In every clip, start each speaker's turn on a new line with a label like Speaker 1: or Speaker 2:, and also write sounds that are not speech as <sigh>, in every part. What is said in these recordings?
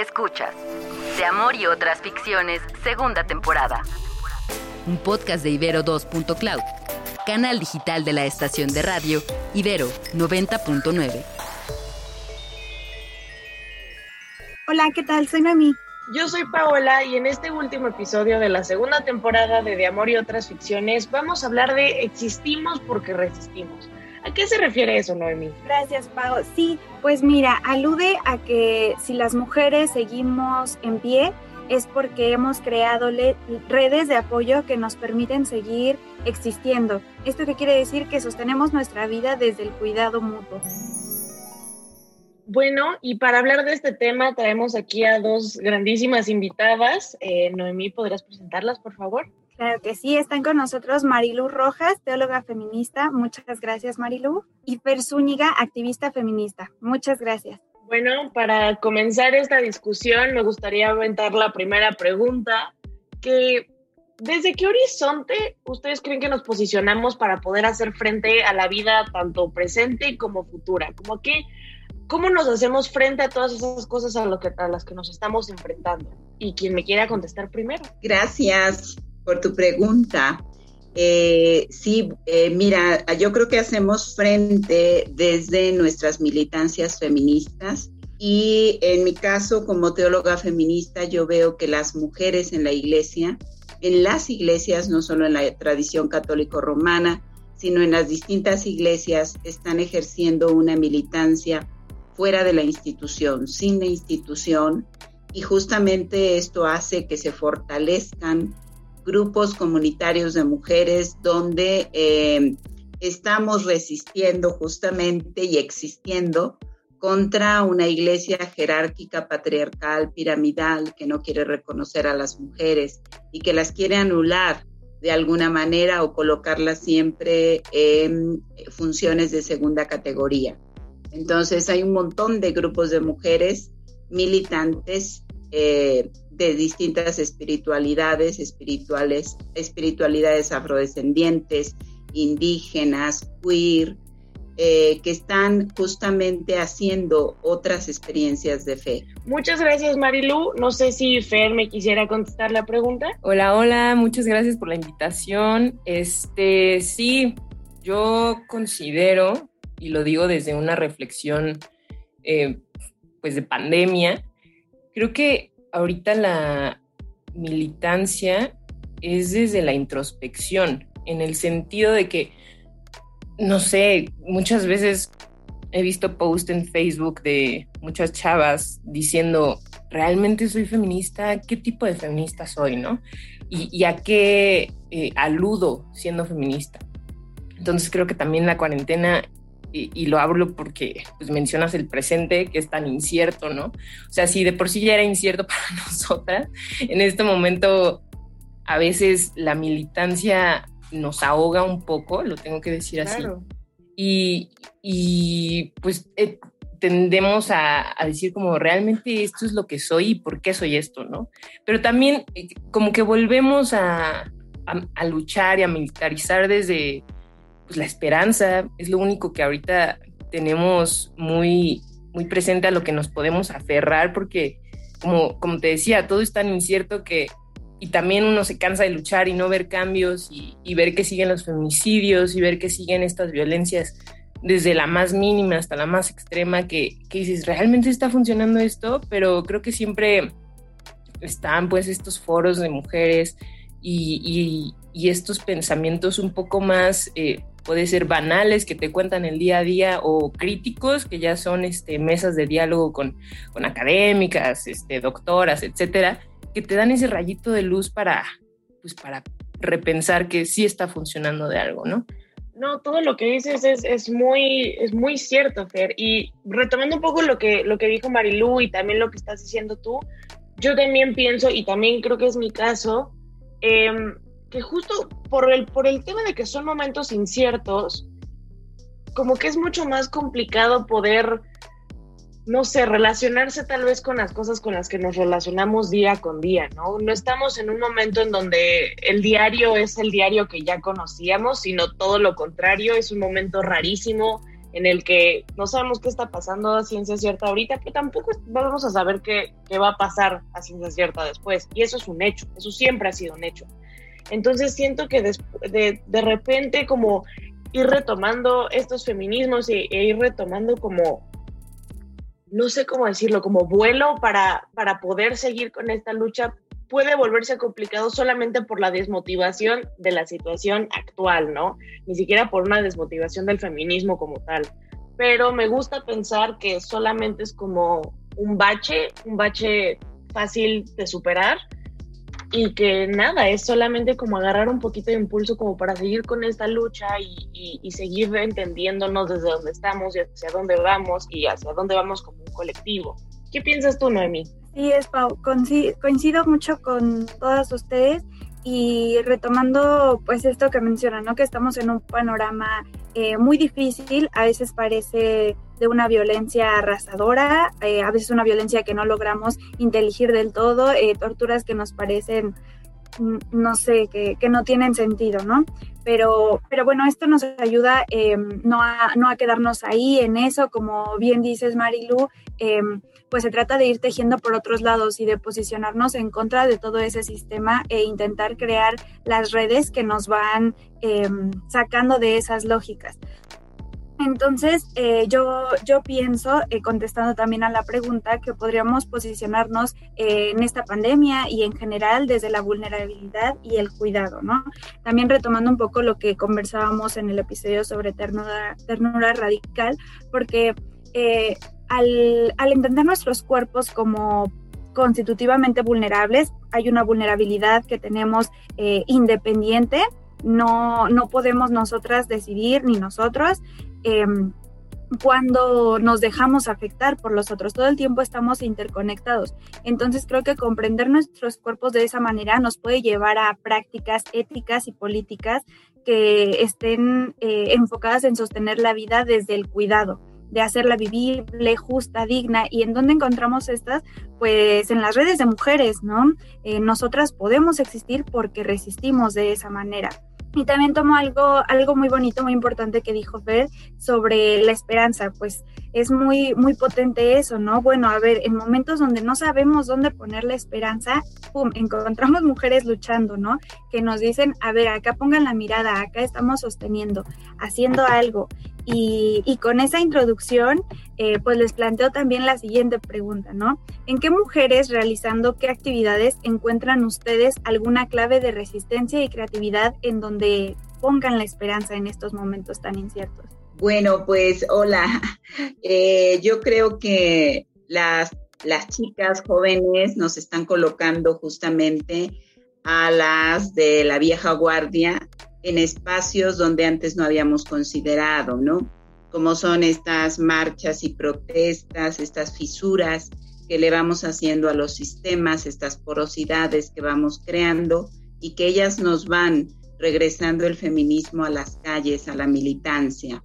Speaker 1: Escuchas De Amor y otras ficciones, segunda temporada. Un podcast de Ibero 2.cloud, canal digital de la estación de radio Ibero 90.9.
Speaker 2: Hola, ¿qué tal? Soy Noemí.
Speaker 3: Yo soy Paola y en este último episodio de la segunda temporada de De Amor y otras ficciones vamos a hablar de Existimos porque resistimos. ¿A qué se refiere eso, Noemí?
Speaker 2: Gracias, Pau. Sí, pues mira, alude a que si las mujeres seguimos en pie es porque hemos creado redes de apoyo que nos permiten seguir existiendo. ¿Esto qué quiere decir? Que sostenemos nuestra vida desde el cuidado mutuo.
Speaker 3: Bueno, y para hablar de este tema traemos aquí a dos grandísimas invitadas. Eh, Noemí, ¿podrías presentarlas, por favor?
Speaker 2: Claro que sí, están con nosotros Marilu Rojas, teóloga feminista. Muchas gracias, Marilu. Y Fer Zúñiga, activista feminista. Muchas gracias.
Speaker 3: Bueno, para comenzar esta discusión, me gustaría aventar la primera pregunta, que ¿desde qué horizonte ustedes creen que nos posicionamos para poder hacer frente a la vida tanto presente como futura? Como que, ¿cómo nos hacemos frente a todas esas cosas a, lo que, a las que nos estamos enfrentando? Y quien me quiera contestar primero.
Speaker 4: Gracias por tu pregunta. Eh, sí, eh, mira, yo creo que hacemos frente desde nuestras militancias feministas y en mi caso como teóloga feminista yo veo que las mujeres en la iglesia, en las iglesias, no solo en la tradición católico-romana, sino en las distintas iglesias, están ejerciendo una militancia fuera de la institución, sin la institución, y justamente esto hace que se fortalezcan grupos comunitarios de mujeres donde eh, estamos resistiendo justamente y existiendo contra una iglesia jerárquica, patriarcal, piramidal, que no quiere reconocer a las mujeres y que las quiere anular de alguna manera o colocarlas siempre en funciones de segunda categoría. Entonces hay un montón de grupos de mujeres militantes eh, de distintas espiritualidades, espirituales, espiritualidades afrodescendientes, indígenas, queer, eh, que están justamente haciendo otras experiencias de fe.
Speaker 3: Muchas gracias Marilu. No sé si Fer me quisiera contestar la pregunta.
Speaker 5: Hola, hola, muchas gracias por la invitación. Este, sí, yo considero, y lo digo desde una reflexión eh, pues de pandemia, creo que ahorita la militancia es desde la introspección, en el sentido de que, no sé, muchas veces he visto posts en Facebook de muchas chavas diciendo, ¿realmente soy feminista? ¿Qué tipo de feminista soy, no? Y, a qué eh, aludo siendo feminista. Entonces creo que también la cuarentena y, lo hablo porque pues, mencionas el presente que es tan incierto, ¿no? O sea, si de por sí ya era incierto <laughs> para nosotras, en este momento a veces la militancia nos ahoga un poco, lo tengo que decir así. Y, y, pues eh, tendemos a, a, decir como realmente esto es lo que soy y por qué soy esto, ¿no? Pero también eh, como que volvemos a, a, a luchar y a militarizar desde pues la esperanza es lo único que ahorita tenemos muy, muy presente a lo que nos podemos aferrar porque, como, como te decía, todo es tan incierto que y también uno se cansa de luchar y no ver cambios y, ver que siguen los feminicidios y ver que siguen estas violencias desde la más mínima hasta la más extrema que, que dices, ¿realmente está funcionando esto? Pero creo que siempre están pues estos foros de mujeres y, y, y estos pensamientos un poco más eh, puede ser banales que te cuentan el día a día o críticos que ya son este, mesas de diálogo con, con académicas, este, doctoras, etcétera, que te dan ese rayito de luz para, pues, para repensar que sí está funcionando de algo, ¿no?
Speaker 3: No, todo lo que dices es, es, muy, es muy cierto, Fer. Y retomando un poco lo que, lo que dijo Marilú y también lo que estás diciendo tú, yo también pienso, y también creo que es mi caso, eh, que justo por el, por el tema de que son momentos inciertos, como que es mucho más complicado poder, no sé, relacionarse tal vez con las cosas con las que nos relacionamos día con día, ¿no? No estamos en un momento en donde el diario es el diario que ya conocíamos, sino todo lo contrario, es un momento rarísimo en el que no sabemos qué está pasando a ciencia cierta ahorita, pero tampoco vamos a saber qué, qué va a pasar a ciencia cierta después. Y eso es un hecho, eso siempre ha sido un hecho. Entonces siento que de, de, repente como ir retomando estos feminismos e, ir retomando como, no sé cómo decirlo, como vuelo para, para poder seguir con esta lucha puede volverse complicado solamente por la desmotivación de la situación actual, ¿no? Ni siquiera por una desmotivación del feminismo como tal. Pero me gusta pensar que solamente es como un bache, un bache fácil de superar y que nada, es solamente como agarrar un poquito de impulso como para seguir con esta lucha y, y, seguir entendiéndonos desde dónde estamos y hacia dónde vamos y hacia dónde vamos como un colectivo. ¿Qué piensas tú, Noemi?
Speaker 2: Sí, es Pau, coincido mucho con todas ustedes y retomando pues esto que mencionan, ¿no? que estamos en un panorama eh, muy difícil, a veces parece de una violencia arrasadora, eh, a veces una violencia que no logramos inteligir del todo, eh, torturas que nos parecen, no sé, que, que, no tienen sentido, ¿no? Pero, pero bueno, esto nos ayuda no, a, no a quedarnos ahí en eso, como bien dices Marilu, pues se trata de ir tejiendo por otros lados y de posicionarnos en contra de todo ese sistema e intentar crear las redes que nos van em, sacando de esas lógicas. Entonces, eh, yo, yo pienso, eh, contestando también a la pregunta, que podríamos posicionarnos eh, en esta pandemia y en general desde la vulnerabilidad y el cuidado, ¿no? También retomando un poco lo que conversábamos en el episodio sobre ternura, ternura radical, porque al, entender nuestros cuerpos como constitutivamente vulnerables, hay una vulnerabilidad que tenemos eh, independiente, no, no podemos nosotras decidir ni nosotros. Em, cuando nos dejamos afectar por los otros. Todo el tiempo estamos interconectados. Entonces creo que comprender nuestros cuerpos de esa manera nos puede llevar a prácticas éticas y políticas que estén eh, enfocadas en sostener la vida desde el cuidado de hacerla vivible, justa, digna. ¿Y en dónde encontramos estas? Pues en las redes de mujeres, ¿no? Eh, nosotras podemos existir porque resistimos de esa manera. Y también tomo algo, algo muy bonito, muy importante que dijo Fer sobre la esperanza, pues es muy, muy potente eso, ¿no? Bueno, a ver, en momentos donde no sabemos dónde poner la esperanza, ¡pum!, encontramos mujeres luchando, ¿no? Que nos dicen, a ver, acá pongan la mirada, acá estamos sosteniendo, haciendo algo. Y, con esa introducción, eh, pues les planteo también la siguiente pregunta, ¿no? ¿En qué mujeres realizando qué actividades encuentran ustedes alguna clave de resistencia y creatividad en donde pongan la esperanza en estos momentos tan inciertos?
Speaker 4: Bueno, pues hola. <laughs> Eh, yo creo que las, las chicas jóvenes nos están colocando justamente a las de la vieja guardia en espacios donde antes no habíamos considerado, ¿no? Como son estas marchas y protestas, estas fisuras que le vamos haciendo a los sistemas, estas porosidades que vamos creando y que ellas nos van regresando el feminismo a las calles, a la militancia.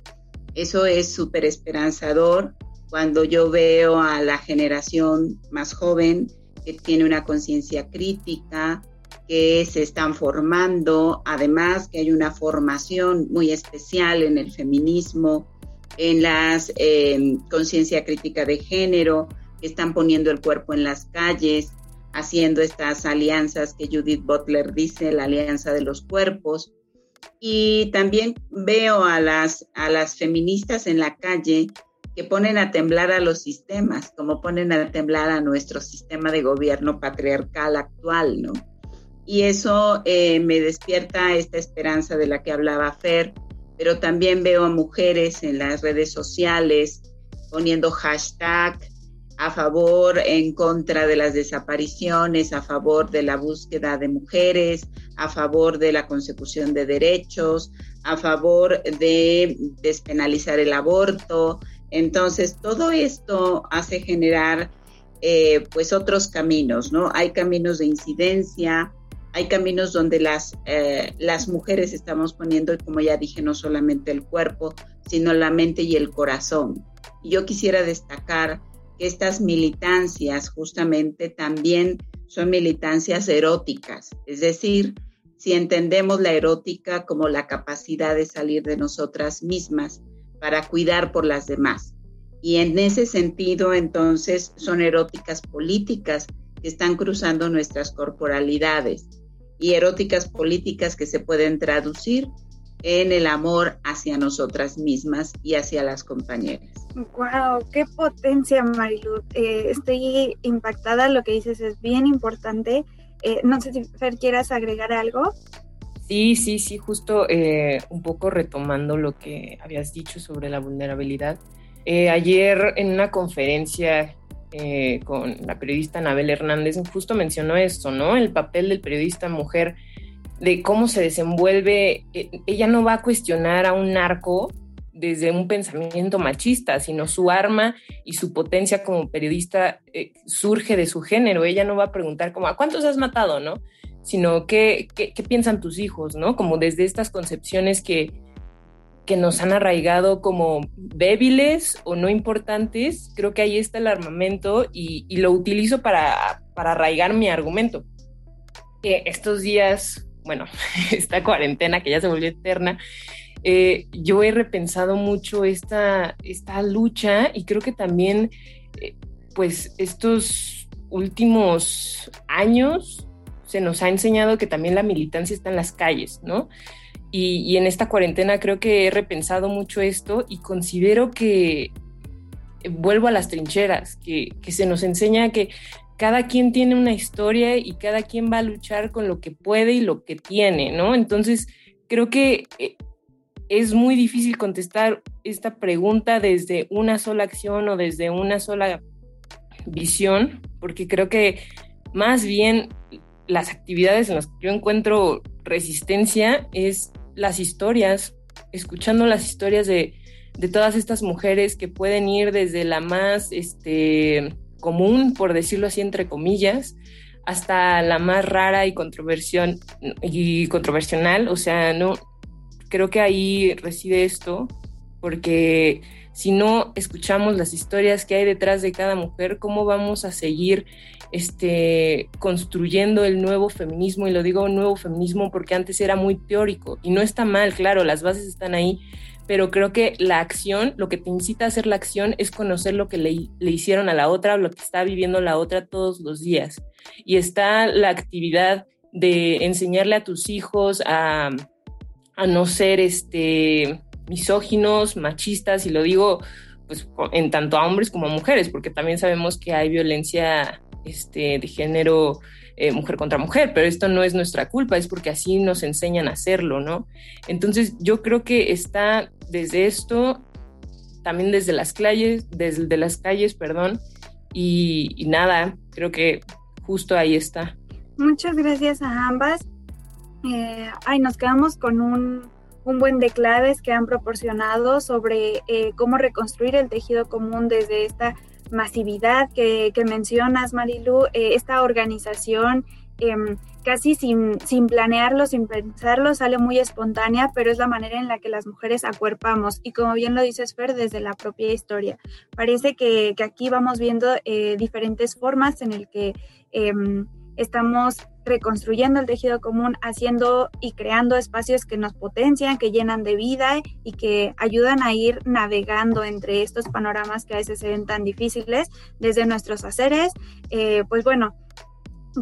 Speaker 4: Eso es súper esperanzador cuando yo veo a la generación más joven que tiene una conciencia crítica, que se están formando, además que hay una formación muy especial en el feminismo, en la em, conciencia crítica de género, que están poniendo el cuerpo en las calles, haciendo estas alianzas que Judith Butler dice, la alianza de los cuerpos. Y también veo a las, a las feministas en la calle que ponen a temblar a los sistemas, como ponen a temblar a nuestro sistema de gobierno patriarcal actual, ¿no? y eso eh, me despierta esta esperanza de la que hablaba Fer, pero también veo a mujeres en las redes sociales poniendo hashtag a favor, en contra de las desapariciones, a favor de la búsqueda de mujeres, a favor de la consecución de derechos, a favor de despenalizar el aborto. Entonces, todo esto hace generar eh, pues otros caminos, ¿no? Hay caminos de incidencia, hay caminos donde las, eh, las mujeres estamos poniendo, como ya dije, no solamente el cuerpo, sino la mente y el corazón. Y yo quisiera destacar estas militancias justamente también son militancias eróticas, es decir, si entendemos la erótica como la capacidad de salir de nosotras mismas para cuidar por las demás. Y en ese sentido, entonces, son eróticas políticas que están cruzando nuestras corporalidades y eróticas políticas que se pueden traducir en el amor hacia nosotras mismas y hacia las compañeras.
Speaker 2: ¡Wow! ¡Qué potencia, Marilu! Eh, estoy impactada, lo que dices es bien importante. Eh, no sé si Fer quieras agregar algo.
Speaker 5: Sí, sí, sí, justo eh, un poco retomando lo que habías dicho sobre la vulnerabilidad. ayer en una conferencia con la periodista Anabel Hernández justo mencionó esto, ¿no? El papel del periodista mujer de cómo se desenvuelve, eh, ella no va a cuestionar a un narco desde un pensamiento machista, sino su arma y su potencia como periodista eh, surge de su género. Ella no va a preguntar como, ¿a cuántos has matado, no? Sino, ¿qué, qué, piensan tus hijos, no? Como desde estas concepciones que, que nos han arraigado como débiles o no importantes, creo que ahí está el armamento y, lo utilizo para, para arraigar mi argumento. Que estos días bueno, <laughs> esta cuarentena que ya se volvió eterna, eh, yo he repensado mucho esta, esta lucha y creo que también, eh, pues, estos últimos años se nos ha enseñado que también la militancia está en las calles, ¿no? Y, en esta cuarentena creo que he repensado mucho esto y considero que vuelvo a las trincheras, que se nos enseña que cada quien tiene una historia y cada quien va a luchar con lo que puede y lo que tiene, ¿no? Entonces, creo que eh, es muy difícil contestar esta pregunta desde una sola acción o desde una sola visión, porque creo que más bien las actividades en las que yo encuentro resistencia es las historias, escuchando las historias de, de todas estas mujeres que pueden ir desde la más, este, común, por decirlo así, entre comillas, hasta la más rara y, y controversional. O sea, no, creo que ahí reside esto, porque si no escuchamos las historias que hay detrás de cada mujer, ¿cómo vamos a seguir este, construyendo el nuevo feminismo? Y lo digo nuevo feminismo porque antes era muy teórico y no está mal, claro, las bases están ahí, pero creo que la acción, lo que te incita a hacer la acción es conocer lo que le, hicieron a la otra, lo que está viviendo la otra todos los días. Y está la actividad de enseñarle a tus hijos a, no ser este, misóginos, machistas, y lo digo pues en tanto a hombres como a mujeres, porque también sabemos que hay violencia este, de género eh, mujer contra mujer, pero esto no es nuestra culpa, es porque así nos enseñan a hacerlo, ¿no? Entonces yo creo que está desde esto, también desde las calles, desde las calles, perdón, y, nada, creo que justo ahí está.
Speaker 2: Muchas gracias a ambas. Eh, ay, nos quedamos con un, un, buen de claves que han proporcionado sobre eh, cómo reconstruir el tejido común desde esta masividad que, mencionas, Marilu, eh, esta organización em, casi sin, sin, planearlo, sin pensarlo, sale muy espontánea, pero es la manera en la que las mujeres acuerpamos. Y como bien lo dices, Fer, desde la propia historia. Parece que, aquí vamos viendo eh, diferentes formas en el que em, estamos reconstruyendo el tejido común, haciendo y creando espacios que nos potencian, que llenan de vida y que ayudan a ir navegando entre estos panoramas que a veces se ven tan difíciles desde nuestros haceres. Eh, pues bueno,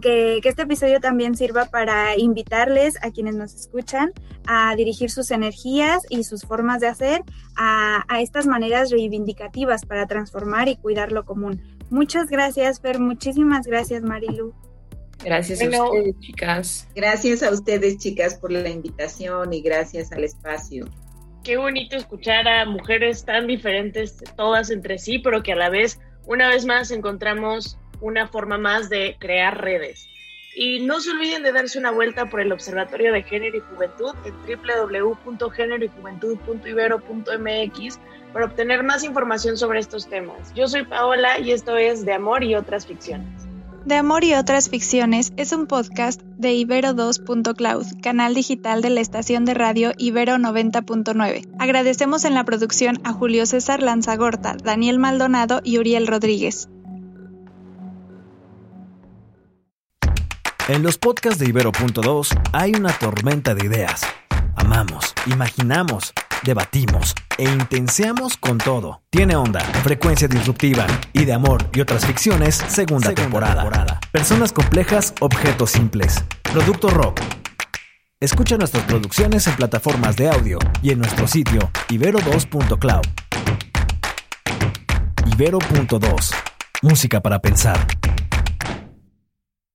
Speaker 2: que, este episodio también sirva para invitarles a quienes nos escuchan a dirigir sus energías y sus formas de hacer a, a estas maneras reivindicativas para transformar y cuidar lo común. Muchas gracias, Fer. Muchísimas gracias, Marilu.
Speaker 5: Gracias a ustedes, chicas.
Speaker 4: Gracias a ustedes, chicas, por la invitación y gracias al espacio.
Speaker 3: Qué bonito escuchar a mujeres tan diferentes, todas entre sí, pero que a la vez, una vez más, encontramos una forma más de crear redes. Y no se olviden de darse una vuelta por el Observatorio de Género y Juventud en www.géneroyjuventud.ibero.mx para obtener más información sobre estos temas. Yo soy Paola y esto es De Amor y otras ficciones.
Speaker 2: De Amor y otras ficciones es un podcast de Ibero2.cloud, canal digital de la estación de radio Ibero 90.9. Agradecemos en la producción a Julio César Lanzagorta, Daniel Maldonado y Uriel Rodríguez.
Speaker 6: En los podcasts de Ibero.2 hay una tormenta de ideas. Amamos, imaginamos debatimos e intenseamos con todo. Tiene onda, frecuencia disruptiva y de amor y otras ficciones, segunda, temporada. Personas complejas, objetos simples. Producto rock. Escucha nuestras producciones en plataformas de audio y en nuestro sitio ibero2.cloud. Ibero.2. Música para pensar.